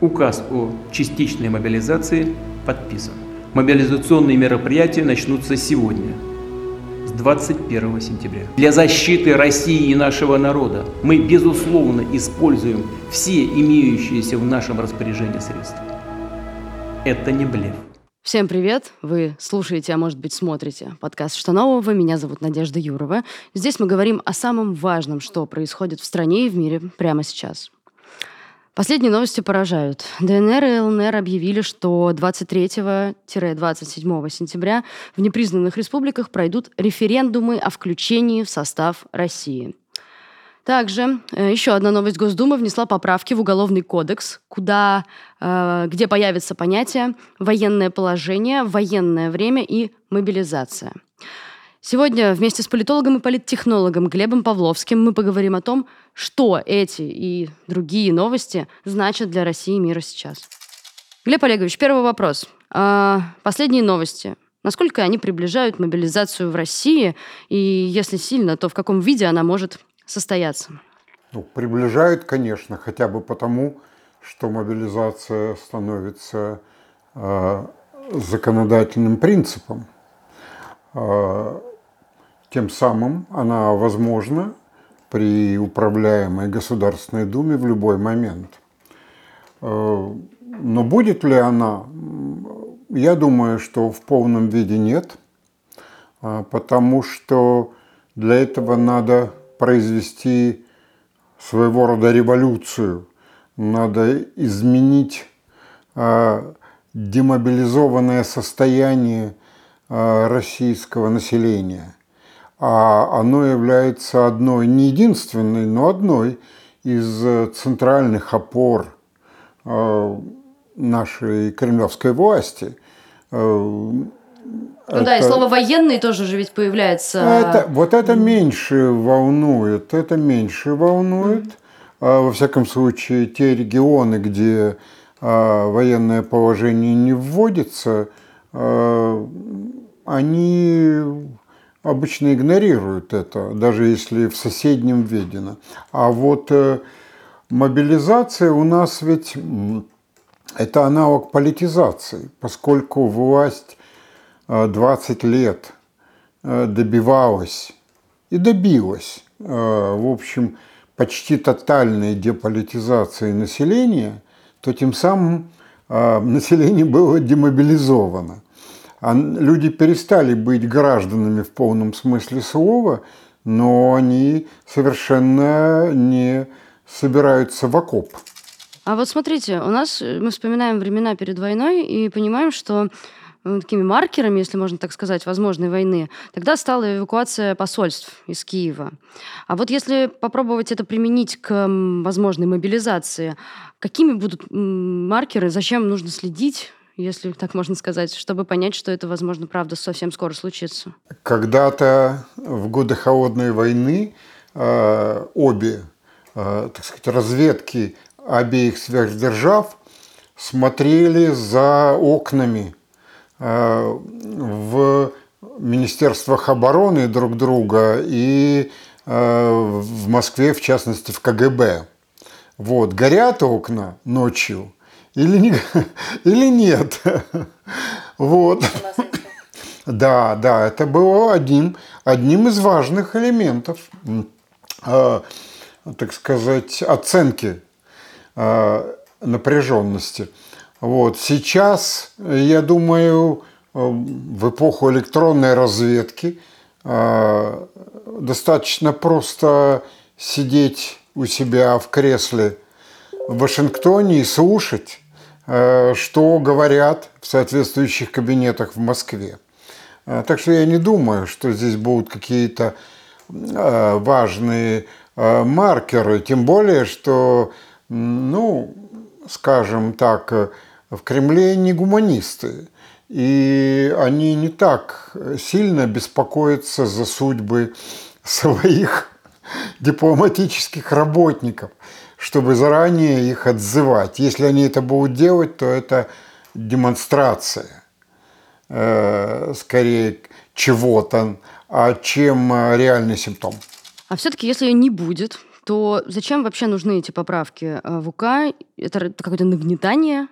Указ о частичной мобилизации подписан. Мобилизационные мероприятия начнутся сегодня, с 21 сентября. Для защиты России и нашего народа мы, безусловно, используем все имеющиеся в нашем распоряжении средства. Это не блеф. Всем привет! Вы слушаете, а может быть смотрите подкаст «Что нового?». Меня зовут Надежда Юрова. Здесь мы говорим о самом важном, что происходит в стране и в мире прямо сейчас. Последние новости поражают. ДНР и ЛНР объявили, что 23-27 сентября в непризнанных республиках пройдут референдумы о включении в состав России. Также э, еще одна новость Госдумы внесла поправки в Уголовный кодекс, куда, э, где появится понятие «военное положение», «военное время» и «мобилизация». Сегодня вместе с политологом и политтехнологом Глебом Павловским мы поговорим о том, что эти и другие новости значат для России и мира сейчас. Глеб Олегович, первый вопрос. А, последние новости. Насколько они приближают мобилизацию в России? И если сильно, то в каком виде она может состояться? Ну, приближают, конечно, хотя бы потому, что мобилизация становится э, законодательным принципом. Э, тем самым она возможна при управляемой Государственной Думе в любой момент. Э, но будет ли она? Я думаю, что в полном виде нет, э, потому что для этого надо произвести своего рода революцию, надо изменить э, демобилизованное состояние российского населения – оно является одной, не единственной, но одной из э, центральных опор э, нашей кремлевской власти. Э, ну это, да, и слово военный тоже же ведь появляется. Это, вот это меньше волнует, это меньше волнует. Mm-hmm. Во всяком случае, те регионы, где военное положение не вводится, они обычно игнорируют это, даже если в соседнем введено. А вот э, мобилизация у нас ведь это аналог политизации, поскольку власть 20 э, лет э, добивалась и добилась, в общем, почти тотальной деполитизации населения, то тем самым население было демобилизовано люди перестали быть гражданами в полном смысле слова, но они совершенно не собираются в окоп. А вот смотрите, у нас э, мы вспоминаем времена перед войной и понимаем, что э, такими маркерами, если можно так сказать, возможной войны, тогда стала эвакуация посольств из Киева. А вот если попробовать это применить к возможной мобилизации, какими будут маркеры, зачем нужно следить, если так можно сказать, чтобы понять, что это, возможно, правда совсем скоро случится? Когда-то в годы холодной войны э, обе, э, так сказать, разведки обеих сверхдержав смотрели за окнами э, в министерствах обороны друг друга и в Москве, в частности, в КГБ. Вот, горят окна ночью – или, не, или нет. Вот. Да, да, это было одним, одним из важных элементов, э, так сказать, оценки э, напряженности. Вот. Сейчас, я думаю, в эпоху электронной разведки э, достаточно просто сидеть у себя в кресле в Вашингтоне и слушать Э, что говорят в соответствующих кабинетах в Москве. Э, так что я не думаю, что здесь будут какие-то э, важные маркеры, тем более, что, ну, скажем так, в Кремле не гуманисты, и они не так сильно беспокоятся за судьбы своих дипломатических работников чтобы заранее их отзывать. Если они это будут делать, то это демонстрация э, скорее чего-то, а чем реальный симптом. А все-таки, если ее не будет, то зачем вообще нужны эти поправки в УК? Это какое-то нагнетание?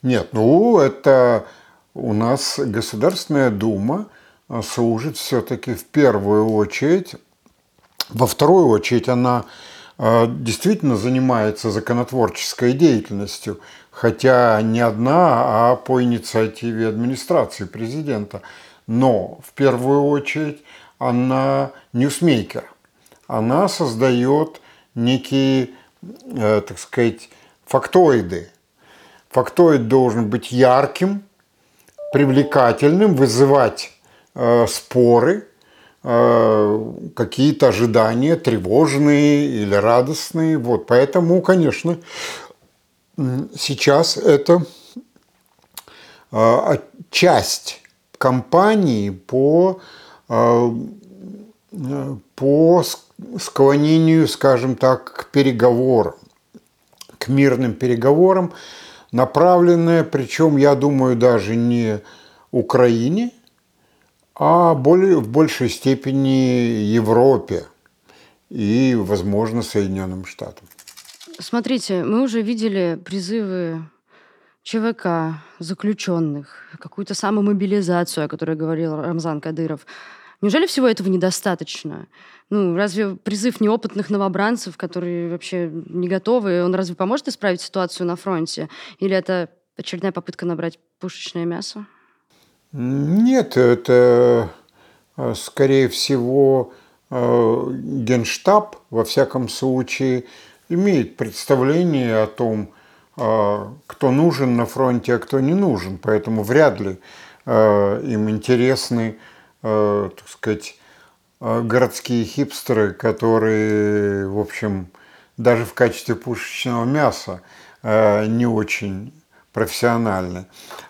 Нет, ну это у нас Государственная Дума служит все-таки в первую очередь. Во вторую очередь она действительно занимается законотворческой деятельностью, хотя не одна, а по инициативе администрации президента. Но в первую очередь она ньюсмейкер. Она создает некие, э, так сказать, фактоиды. Фактоид должен быть ярким, привлекательным, вызывать э, споры, какие-то ожидания тревожные или радостные. Вот, поэтому, конечно, сейчас это э, часть кампании по, э, по склонению, скажем так, к переговорам, к мирным переговорам, направленная, причем, я думаю, даже не Украине, а более, в большей степени Европе и, возможно, Соединенным Штатам. Смотрите, мы уже видели призывы ЧВК, заключенных, какую-то самомобилизацию, о которой говорил Рамзан Кадыров. Неужели всего этого недостаточно? Ну, разве призыв неопытных новобранцев, которые вообще не готовы, он разве поможет исправить ситуацию на фронте? Или это очередная попытка набрать пушечное мясо? Нет, это, э, скорее всего, э, Генштаб, во всяком случае, имеет представление о том, э, кто нужен на фронте, а кто не нужен. Поэтому вряд ли им интересны так сказать, городские хипстеры, которые, в общем, даже в качестве пушечного мяса не очень профессиональны.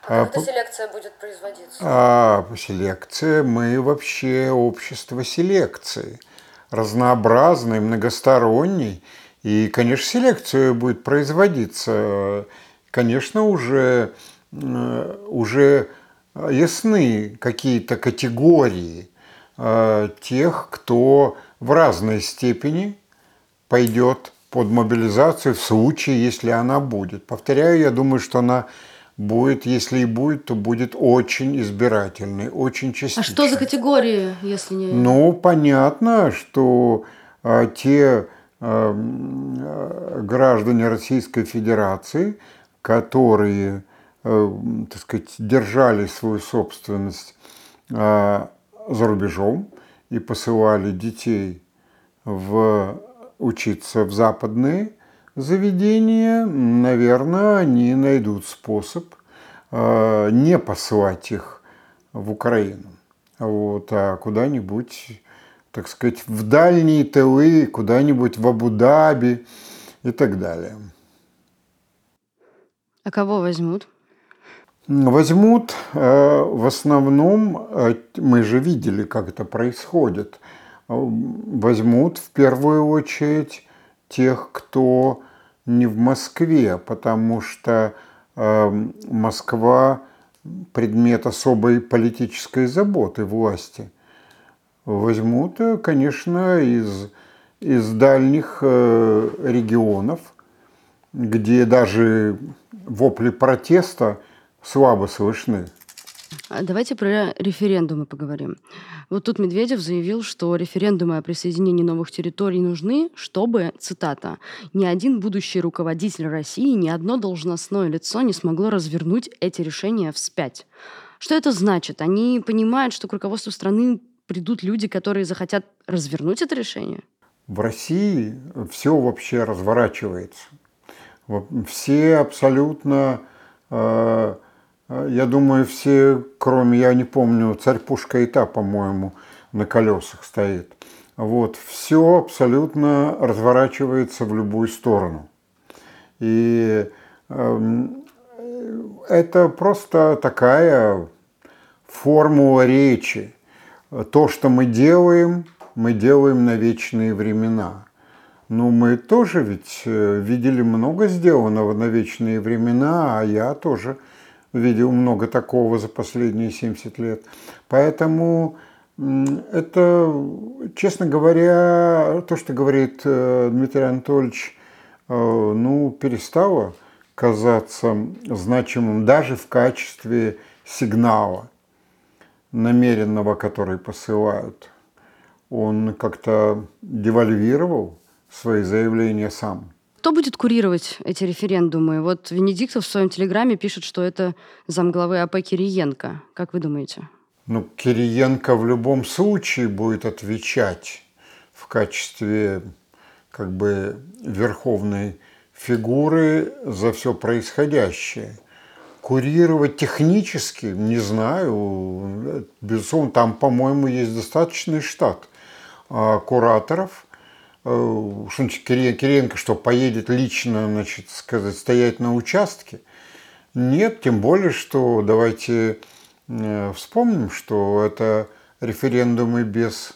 А как эта селекция будет производиться? А, селекция, мы вообще общество селекции, разнообразный, многосторонний, и, конечно, селекция будет производиться, конечно, уже, уже ясны какие-то категории э, тех, кто в разной степени пойдет под мобилизацию в случае, если она будет. Повторяю, я думаю, что она будет, если и будет, то будет очень избирательной, очень частичной. А что за категории, если не... Ну, понятно, что э, те э, граждане Российской Федерации, которые Э, так сказать, держали свою собственность э, за рубежом и посылали детей в, учиться в западные заведения, наверное, они найдут способ э, не посылать их в Украину, вот, а куда-нибудь, так сказать, в дальние тылы, куда-нибудь в Абу-Даби и так далее. А кого возьмут? Возьмут э, в основном, э, мы же видели, как это происходит, возьмут в первую очередь тех, кто не в Москве, потому что э, Москва предмет особой политической заботы власти. Возьмут, конечно, из, из дальних регионов, где даже вопли протеста – слабо слышны. А давайте про референдумы поговорим. Вот тут Медведев заявил, что референдумы о присоединении новых территорий нужны, чтобы, цитата, «ни один будущий руководитель России, ни одно должностное лицо не смогло развернуть эти решения вспять». Что это значит? Они понимают, что к руководству страны придут люди, которые захотят развернуть это решение? В России все вообще разворачивается. Все абсолютно э, я думаю, все, кроме, я не помню, царь Пушка и та, по-моему, на колесах стоит. Вот, все абсолютно разворачивается в любую сторону. И э, это просто такая формула речи. То, что мы делаем, мы делаем на вечные времена. Но мы тоже ведь э, видели много сделанного на вечные времена, а я тоже видел много такого за последние 70 лет. Поэтому Это, честно говоря, то, что говорит э, Дмитрий Анатольевич, э, ну, перестало казаться значимым даже в качестве сигнала намеренного, который посылают. Он как-то девальвировал свои заявления сам. Кто будет курировать эти референдумы? Вот Венедиктов в своем телеграме пишет, что это замглавы АП Кириенко. Как вы думаете? Ну, Кириенко в любом случае будет отвечать в качестве как бы верховной фигуры за все происходящее. Курировать технически, не знаю, безусловно, там, по-моему, есть достаточный штат а, кураторов. Э, что Кириенко что, поедет лично, значит, сказать, стоять на участке? Нет, тем более, что давайте Э, вспомним, что это референдумы без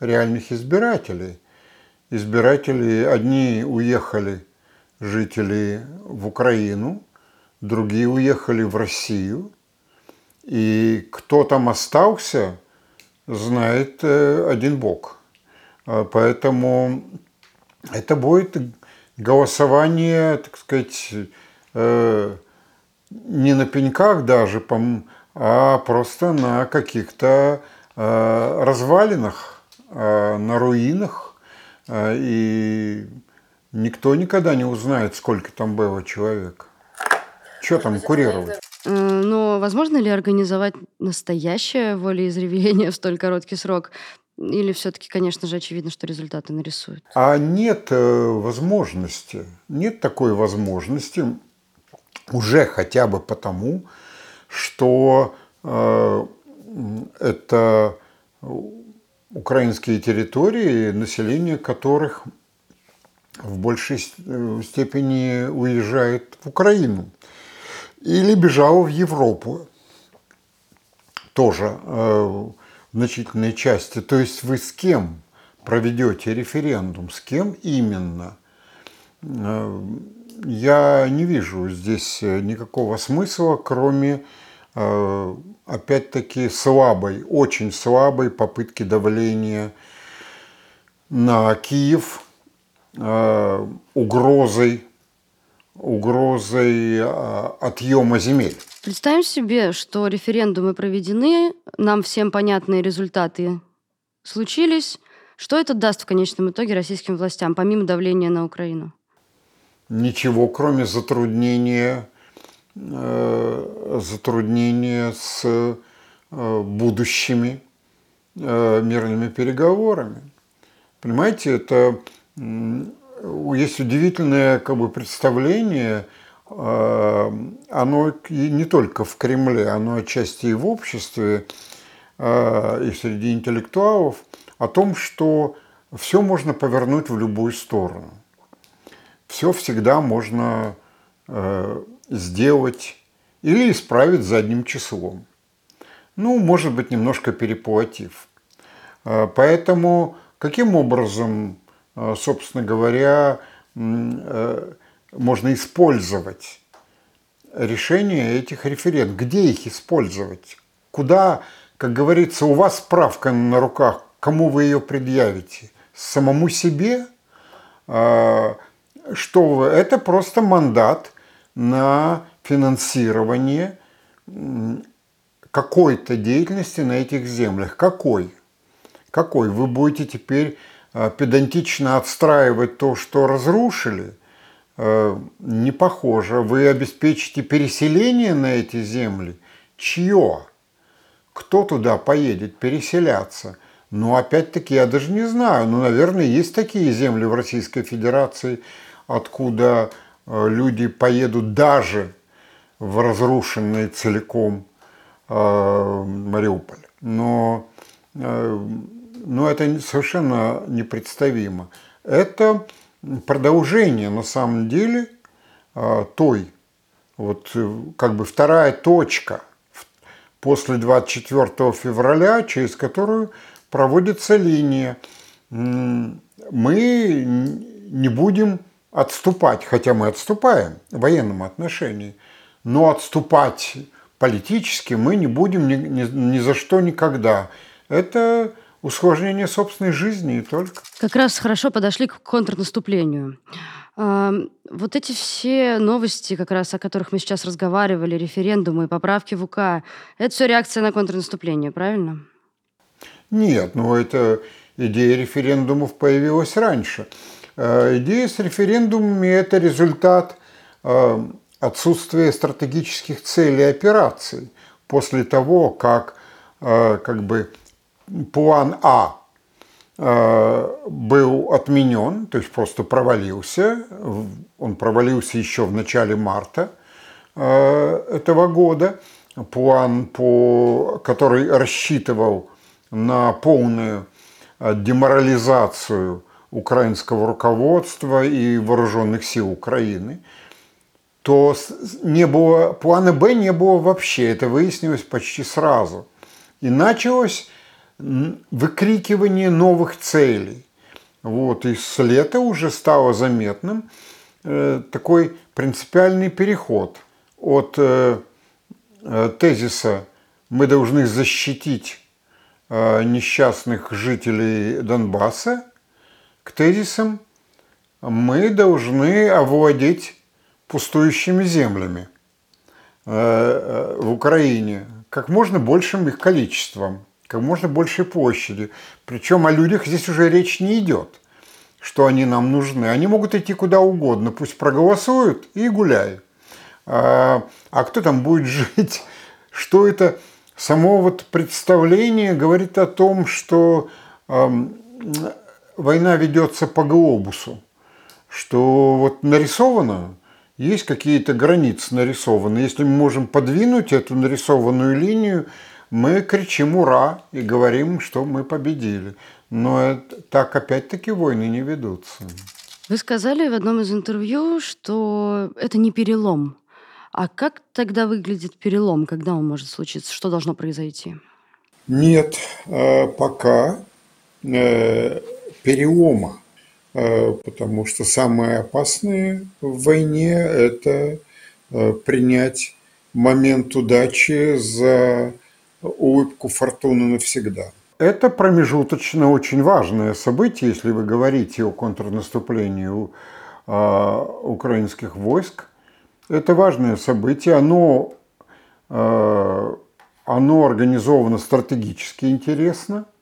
реальных избирателей. Избиратели, одни уехали, жители, в Украину, другие уехали в Россию. И кто там остался, знает э, один Бог. А поэтому это будет голосование, так сказать, э, не на пеньках даже, а просто на каких-то э, развалинах, э, на руинах. И никто никогда не узнает, сколько там было человек. Что там курировать? Но возможно ли организовать настоящее волеизъявление в столь короткий срок? Или все-таки, конечно же, очевидно, что результаты нарисуют? А нет возможности. Нет такой возможности уже хотя бы потому, что э, это украинские территории, население которых в большей э, степени уезжает в Украину или бежало в Европу тоже э, значительной части. То есть вы с кем проведете референдум, с кем именно? Я не вижу здесь никакого смысла, кроме Э, опять-таки слабой, очень слабой попытки давления на Киев э, угрозой, угрозой э, отъема земель. Представим себе, что референдумы проведены, нам всем понятные результаты случились. Что это даст в конечном итоге российским властям, помимо давления на Украину? Ничего, кроме затруднения Э, затруднения с э, будущими э, мирными переговорами. Понимаете, это есть удивительное как бы, представление, оно не только в Кремле, оно отчасти и в обществе, и среди интеллектуалов, о том, что все можно повернуть в любую сторону. Все всегда можно сделать или исправить задним числом. Ну, может быть, немножко переплатив. Поэтому каким образом, собственно говоря, э, можно использовать решения этих референдумов? Где их использовать? Куда, как говорится, у вас справка на руках, кому вы ее предъявите? Самому себе? А, что вы? Это просто мандат – на финансирование какой-то деятельности на этих землях. Какой? Какой? Вы будете теперь а, педантично отстраивать то, что разрушили? А, не похоже. Вы обеспечите переселение на эти земли? Чье? Кто туда поедет переселяться? Ну, опять-таки, я даже не знаю. Ну, наверное, есть такие земли в Российской Федерации, откуда Э, люди поедут даже в разрушенный целиком э, Мариуполь. Но, э, но это совершенно непредставимо. Это продолжение на самом деле той, вот как бы вторая точка после 24 февраля, через которую проводится линия. Мы не будем отступать, хотя мы отступаем в военном отношении, но отступать политически мы не будем ни, ни, ни за что никогда. это усложнение собственной жизни и только. Как раз хорошо подошли к контрнаступлению. Вот эти все новости, как раз о которых мы сейчас разговаривали, референдумы, поправки в УК, это все реакция на контрнаступление, правильно? Нет, ну это идея референдумов появилась раньше. Э, идея с референдумами – это результат э, отсутствия стратегических целей операций после того, как э, как бы план А был отменен, то есть просто провалился. Он провалился еще в начале марта этого года. План, по, который рассчитывал на полную деморализацию украинского руководства и вооруженных сил Украины, то не было, плана Б не было вообще. Это выяснилось почти сразу. И началось выкрикивание новых целей. Вот, и с лета уже стало заметным э, такой принципиальный переход от э, э, тезиса «мы должны защитить э, несчастных жителей Донбасса» к тезисам мы должны овладеть пустующими землями э, э, в Украине как можно большим их количеством, как можно большей площади. Причем о людях здесь уже речь не идет, что они нам нужны. Они могут идти куда угодно, пусть проголосуют и гуляй. А, а кто там будет жить? Что это? Само вот представление говорит о том, что война ведется по глобусу, что вот нарисовано, есть какие-то границы нарисованы. Если мы можем подвинуть эту нарисованную линию, мы кричим «Ура!» и говорим, что мы победили. Но это, так опять-таки войны не ведутся. Вы сказали в одном из интервью, что это не перелом. А как тогда выглядит перелом, когда он может случиться? Что должно произойти? Нет, э, пока э, перелома, э, потому что самое опасное в войне – это принять момент удачи за улыбку фортуны навсегда. Это промежуточно очень важное событие, если вы говорите о контрнаступлении э, украинских войск. Это важное событие, оно, оно организовано стратегически интересно –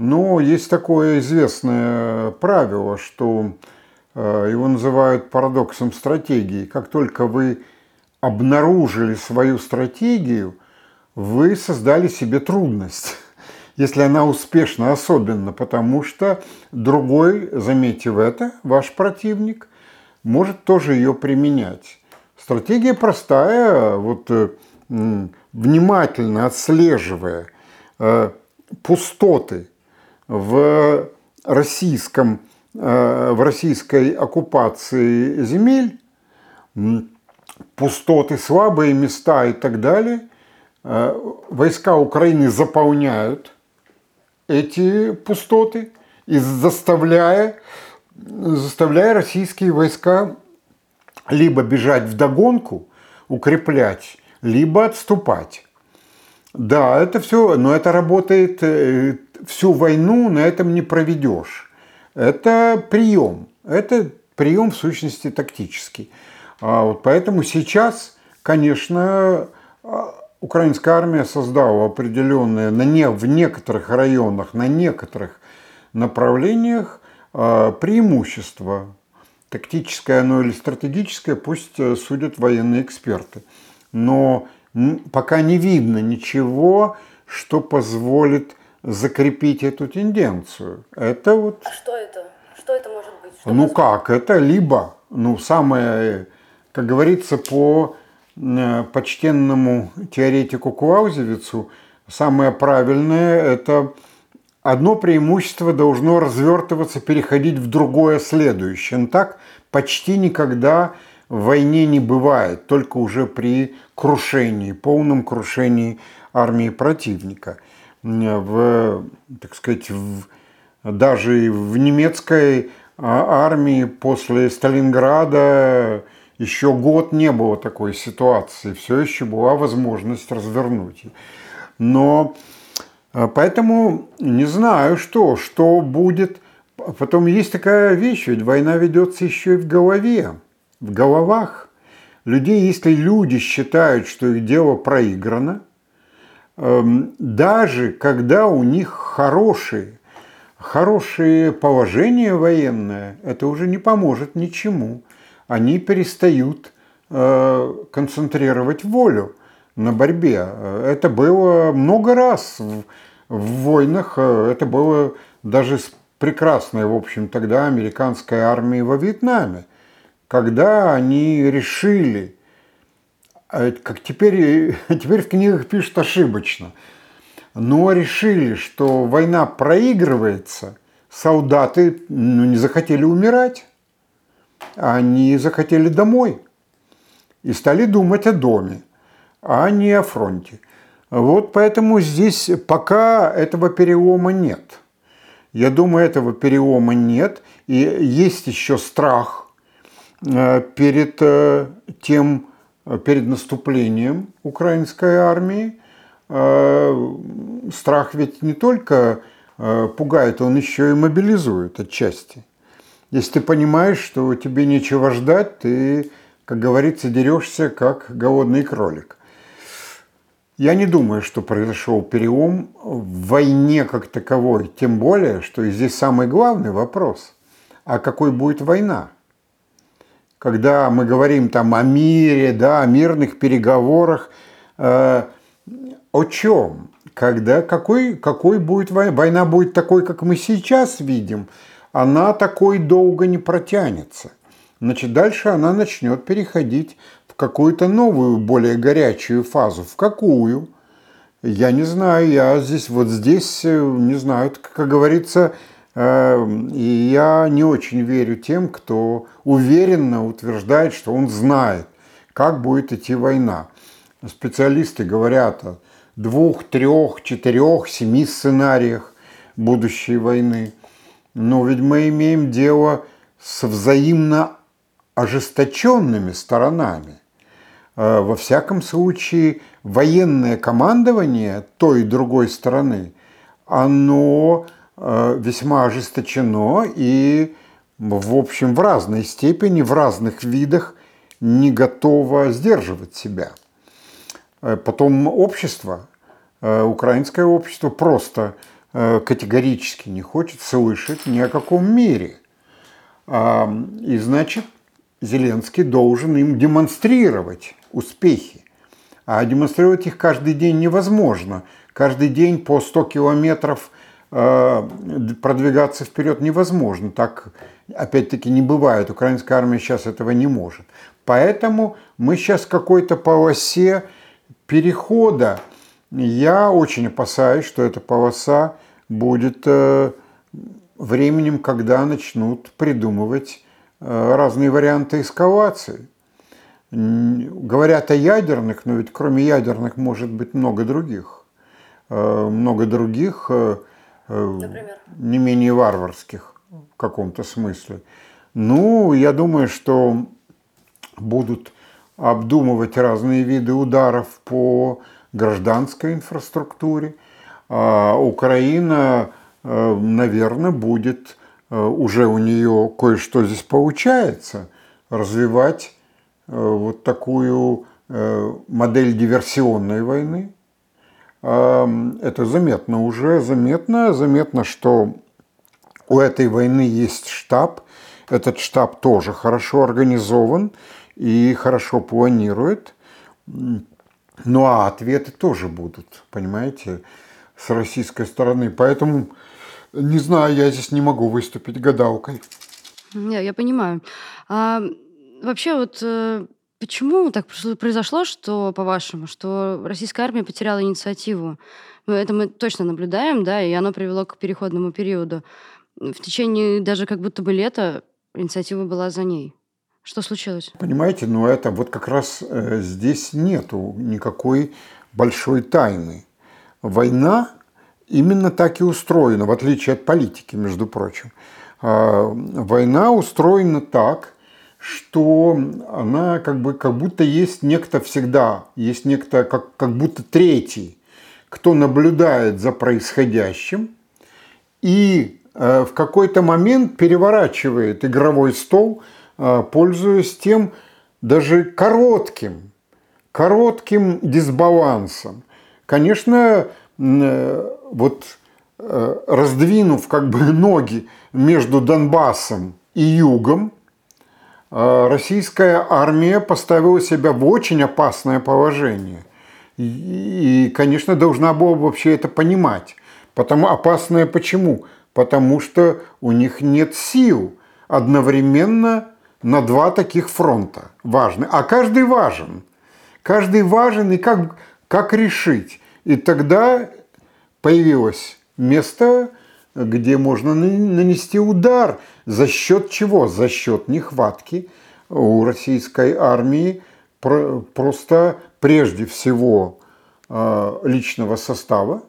но есть такое известное правило, что э, его называют парадоксом стратегии. Как только вы обнаружили свою стратегию, вы создали себе трудность. Если она успешна, особенно потому что другой, заметив это, ваш противник, может тоже ее применять. Стратегия простая, вот э, внимательно отслеживая э, пустоты в российском, э, в российской оккупации земель, пустоты, слабые места и так далее, войска Украины заполняют эти пустоты и заставляя, заставляя российские войска либо бежать в догонку, укреплять, либо отступать. Да, это все, но это работает э, всю войну, на этом не проведешь. Это прием. Это прием в сущности тактический. А вот поэтому сейчас, конечно, а, украинская армия создала определенные на не, в некоторых районах, на некоторых направлениях а, преимущество. Тактическое оно или стратегическое, пусть э, судят военные эксперты. Но пока не видно ничего, что позволит закрепить эту тенденцию. Это вот... А что это? Что это может быть? Что ну как? Это либо, ну самое, как говорится, по э, почтенному теоретику Клаузевицу, самое правильное – это одно преимущество должно развертываться, переходить в другое следующее. Но так почти никогда в войне не бывает, только уже при крушении, полном крушении армии противника. В, так сказать, в, даже в немецкой а, армии после Сталинграда еще год не было такой ситуации, все еще была возможность развернуть. Но А Поэтому не знаю, что, что будет. Потом есть такая вещь, ведь война ведется еще и в голове, в головах людей. Если люди считают, что их дело проиграно, эм, даже когда у них хорошие, хорошее положение военное, это уже не поможет ничему. Они перестают э, концентрировать волю на борьбе. Это было много раз в, в войнах. Это было даже с прекрасной, в общем, тогда американской армией во Вьетнаме, когда они решили, а как теперь, теперь в книгах пишут ошибочно, но решили, что война проигрывается, солдаты ну, не захотели умирать, они захотели домой и стали думать о доме а не о фронте. Вот поэтому здесь пока этого перелома нет. Я думаю, этого перелома нет. И есть еще страх э, перед э, тем, перед наступлением украинской армии. Э, страх ведь не только пугает, он еще и мобилизует отчасти. Если ты понимаешь, что тебе нечего ждать, ты, как говорится, дерешься, как голодный кролик. Я не думаю, что произошел перелом в войне как таковой, тем более, что здесь самый главный вопрос, а какой будет война? Когда мы говорим там о мире, да, о мирных переговорах, э, о чем? Когда, какой, какой будет война? Война будет такой, как мы сейчас видим, она такой долго не протянется. Значит, дальше она начнет переходить какую-то новую, более горячую фазу. В какую? Я не знаю, я здесь, вот здесь, э, не знаю, как говорится, э, и я не очень верю тем, кто уверенно утверждает, что он знает, как будет идти война. Специалисты говорят о двух, трех, четырех, семи сценариях будущей войны. Но ведь мы имеем дело с взаимно ожесточенными сторонами. Э, во всяком случае, военное командование той и другой стороны, оно э, весьма ожесточено и, в общем, в разной степени, в разных видах не готово сдерживать себя. Э, потом общество, украинское общество просто категорически не хочет слышать ни о каком мире. И значит, Зеленский должен им демонстрировать успехи. А демонстрировать их каждый день невозможно. Каждый день по 100 километров э, продвигаться вперед невозможно. Так, опять-таки, не бывает. Украинская армия сейчас этого не может. Поэтому мы сейчас в какой-то полосе перехода. Я очень опасаюсь, что эта полоса будет э, временем, когда начнут придумывать э, разные варианты эскалации. Говорят о ядерных, но ведь кроме ядерных может быть много других. Э, много других, Например? не менее варварских в каком-то смысле. Ну, я думаю, что будут обдумывать разные виды ударов по гражданской инфраструктуре. А Украина, наверное, будет, уже у нее кое-что здесь получается, развивать Э, вот такую э, модель диверсионной войны. Это заметно уже, заметно, заметно, что у этой войны есть штаб. Этот штаб тоже хорошо организован и хорошо планирует. Ну а ответы тоже будут, понимаете, с российской стороны. Поэтому, не знаю, я здесь не могу выступить гадалкой. Я, я понимаю. А Вообще вот э, почему так произошло, что, по-вашему, что российская армия потеряла инициативу? Ну, это мы точно наблюдаем, да, и оно привело к переходному периоду. В течение даже как будто бы лета инициатива была за ней. Что случилось? Понимаете, но это вот как раз э, здесь нету никакой большой тайны. Война именно так и устроена, в отличие от политики, между прочим. Э, война устроена так, что она как бы как будто есть некто всегда, есть некто как, как будто третий, кто наблюдает за происходящим и э, в какой-то момент переворачивает игровой стол, э, пользуясь тем даже коротким, коротким дисбалансом. Конечно, э, вот раздвинув как бы ноги между Донбассом и Югом, российская армия поставила себя в очень опасное положение. И, конечно, должна была вообще это понимать. Потому опасное почему? Потому что у них нет сил одновременно на два таких фронта важны. А каждый важен. Каждый важен и как, как решить. И тогда появилось место, где можно нанести удар. За счет чего? За счет нехватки у российской армии просто прежде всего э, личного состава, э,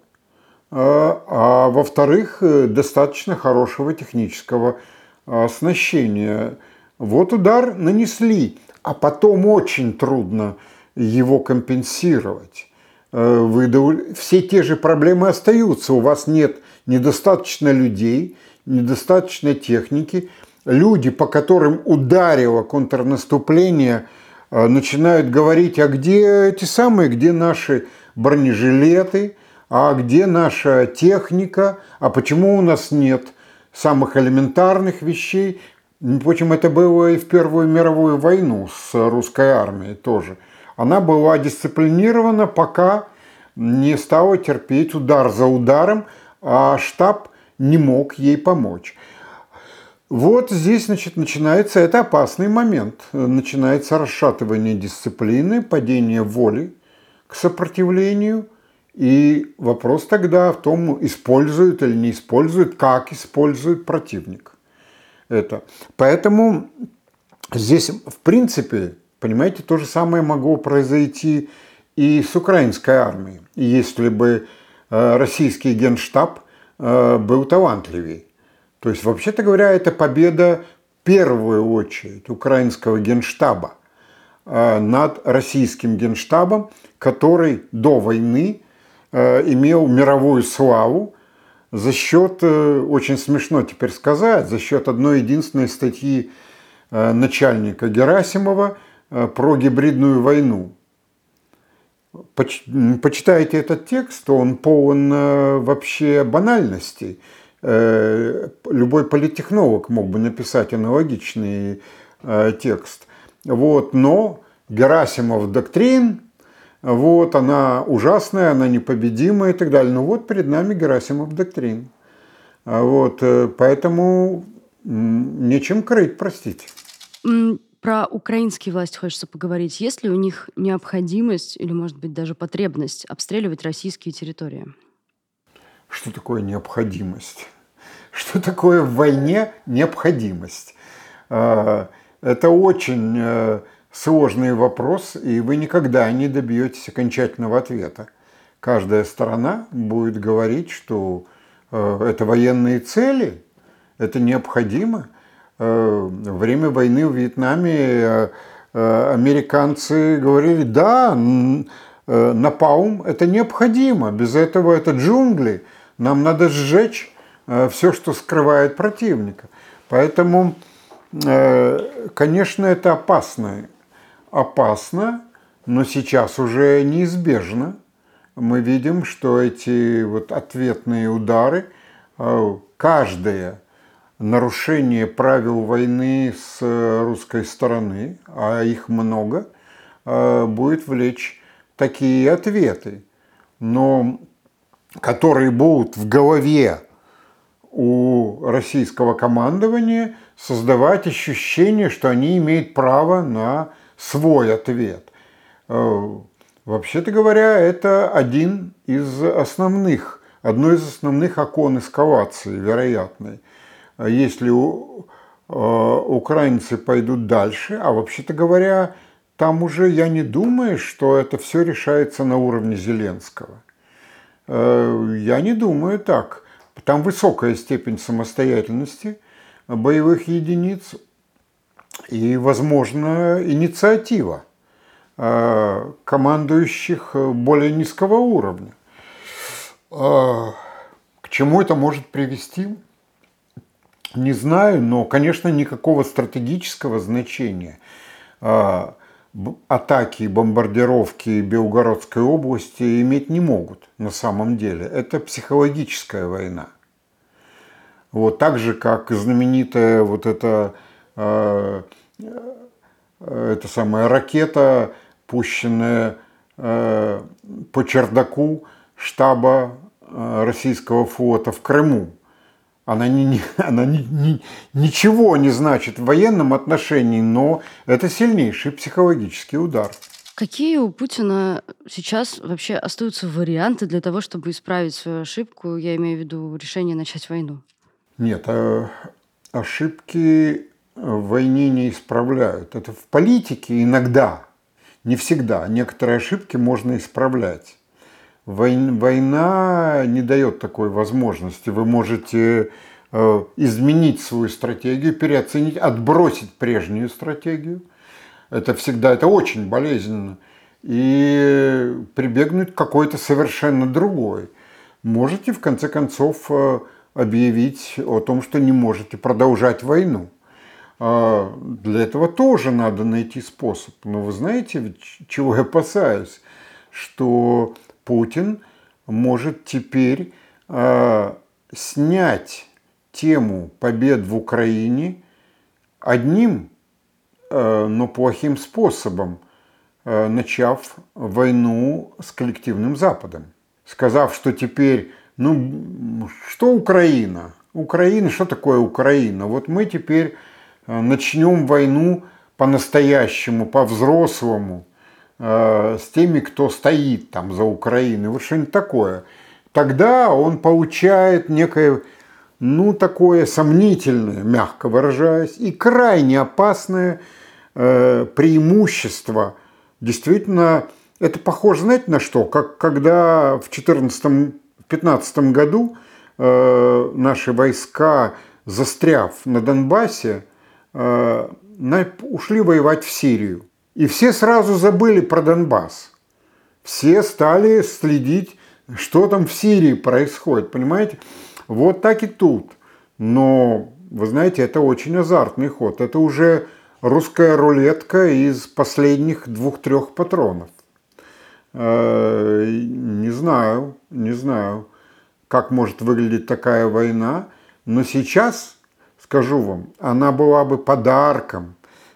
а во-вторых, э, достаточно хорошего технического оснащения. Вот удар нанесли, а потом очень трудно его компенсировать. Вы, все те же проблемы остаются. У вас нет недостаточно людей, недостаточно техники. Люди, по которым ударило контрнаступление – Э, начинают говорить, а где эти самые, где наши бронежилеты, а где наша техника, а почему у нас нет самых элементарных вещей. Впрочем, это было и в Первую мировую войну с русской армией тоже. Она была дисциплинирована, пока не стала терпеть удар за ударом, а штаб не мог ей помочь. Вот здесь, значит, начинается, это опасный момент, начинается расшатывание дисциплины, падение воли к сопротивлению, и вопрос тогда в том, использует или не использует, как использует противник это. Поэтому здесь, в принципе, понимаете, то же самое могло произойти и с украинской армией, если бы э, российский генштаб э, был талантливее. То есть, вообще-то говоря, это победа в первую очередь украинского генштаба э, над российским генштабом, который до войны имел мировую славу за счет, э, очень смешно теперь сказать, за счет одной единственной статьи начальника Герасимова про гибридную войну. Почитайте этот текст, он полон вообще банальностей. Э, любой политехнолог мог бы написать аналогичный э, текст. Вот, но Герасимов доктрин, вот, она ужасная, она непобедимая и так далее. Ну вот перед нами Герасимов доктрин. А вот, э, поэтому нечем крыть, простите. Про украинские власти хочется поговорить. Есть ли у них необходимость или, может быть, даже потребность обстреливать российские территории? Что такое необходимость? Что такое в войне необходимость? А, это очень э, сложный вопрос, и вы никогда не добьетесь окончательного ответа. Каждая сторона будет говорить, что э, это военные цели, это необходимо. Э, время войны в Вьетнаме американцы говорили, да, напалм – это необходимо, без этого это джунгли, нам надо сжечь э, все, что скрывает противника. Поэтому, э, конечно, это опасно. Опасно, но сейчас уже неизбежно. Мы видим, что эти вот ответные удары, э, каждое нарушение правил войны с русской стороны, а их много, будет влечь такие ответы. Но которые будут в голове у российского командования создавать ощущение, что они имеют право на свой ответ. Э, вообще-то говоря, это один из основных, одно из основных окон эскалации вероятной. Если э, украинцы пойдут дальше, а вообще-то говоря, там уже я не думаю, что это все решается на уровне Зеленского. Э, я не думаю так. Там высокая степень самостоятельности боевых единиц и, возможно, инициатива э, командующих более низкого уровня. А, К чему это может привести? Не знаю, но, конечно, никакого стратегического значения атаки и бомбардировки Белгородской области иметь не могут на самом деле. Это психологическая война. Вот так же, как знаменитая вот эта, э, э, эта самая ракета, пущенная э, по чердаку штаба э, российского флота в Крыму. Она, не, не- она ни- ни- ничего не значит в военном отношении, но это сильнейший психологический удар. Какие у Путина сейчас вообще остаются варианты для того, чтобы исправить свою ошибку? Я имею в виду решение начать войну. Нет, ошибки в войне не исправляют. Это в политике иногда, не всегда. Некоторые ошибки можно исправлять. Войн- Война не дает такой возможности. Вы можете э, изменить свою стратегию, переоценить, отбросить прежнюю стратегию. Это всегда, это очень болезненно. И прибегнуть к какой-то совершенно другой. Можете, в конце концов, э, объявить о том, что не можете продолжать войну. А Для этого тоже надо найти способ. Но вы знаете, чего я опасаюсь? Что Путин может теперь а, снять тему побед в Украине одним, э, но плохим способом, начав войну с коллективным Западом. Сказав, что теперь, ну, что Украина? Украина, что такое Украина? Вот мы теперь начнем войну по-настоящему, по-взрослому, э, с теми, кто стоит там за Украиной, вот что-нибудь такое. Тогда он получает некое, ну, такое сомнительное, мягко выражаясь, и крайне опасное э, преимущество. Действительно, это похоже, знаете, на что? Как когда в 2014-2015 году э, наши войска, застряв на Донбассе, э, ушли воевать в Сирию. И все сразу забыли про Донбасс. Все стали следить, что там в Сирии происходит, понимаете? Вот так и тут. Но, вы знаете, это очень азартный ход. Это уже русская рулетка из последних двух-трех патронов. Э, Не знаю, не знаю, как может выглядеть такая война, но сейчас, скажу вам, она была бы подарком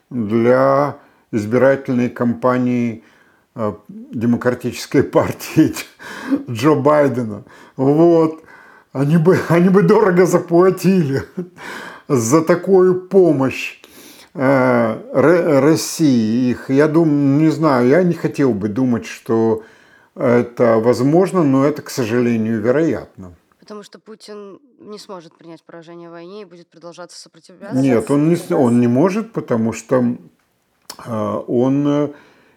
для избирательной кампании э, демократической партии Джо Байдена. Вот. Они бы, они бы дорого заплатили за такую помощь э, России. Их, я думаю, не знаю, я не хотел бы думать, что это возможно, но это, к сожалению, вероятно. Потому что Путин не сможет принять поражение в войне и будет продолжаться сопротивляться. Нет, он не, он не может, потому что э, он,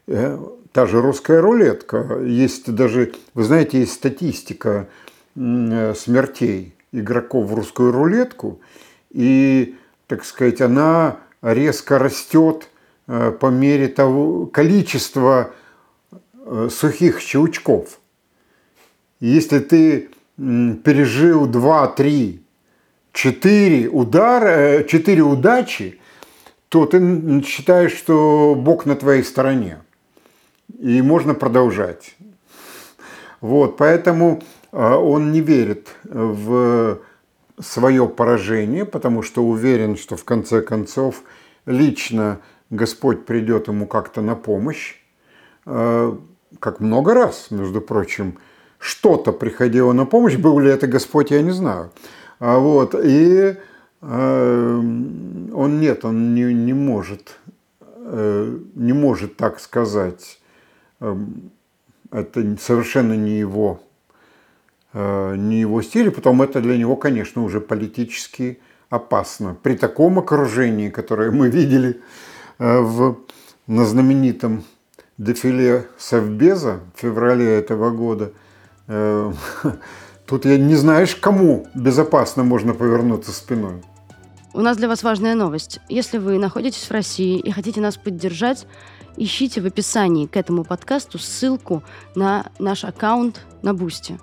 э, та же русская рулетка, есть даже, вы знаете, есть статистика э, смертей игроков в русскую рулетку, и, так сказать, она резко растет э, по мере того количества сухих щелчков. Если ты пережил 2, 3, 4 удара, 4 удачи, то ты считаешь, что Бог на твоей стороне. И можно продолжать. Вот, поэтому э, он не верит в свое поражение, потому что уверен, что в конце концов лично Господь придет ему как-то на помощь. Э, Как много раз, между прочим, что-то приходило на помощь. Был ли это Господь, я не знаю. А Вот, и э, он нет, он не, не может, э, не может так сказать. Эм, Это совершенно не его, э, не его стиль, потом это для него, конечно, уже политически опасно. При таком окружении, которое мы видели э, в, на знаменитом дефиле Совбеза в феврале этого года, э, тут я не знаешь, кому безопасно можно повернуться спиной. У нас для вас важная новость. Если вы находитесь в России и хотите нас поддержать, ищите в описании к этому подкасту ссылку на наш аккаунт на Boosty.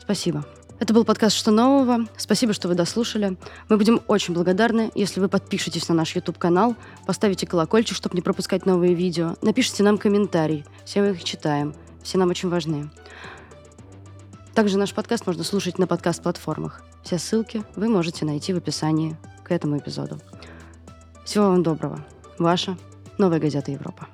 Спасибо. Это был подкаст «Что нового?». Спасибо, что вы дослушали. Мы будем очень благодарны, если вы подпишетесь на наш YouTube-канал, поставите колокольчик, чтобы не пропускать новые видео, напишите нам комментарий. Все мы их читаем. Все нам очень важны. Также наш подкаст можно слушать на подкаст-платформах. Все ссылки вы можете найти в описании к этому эпизоду. Всего вам доброго. Ваша Новая газета Европа.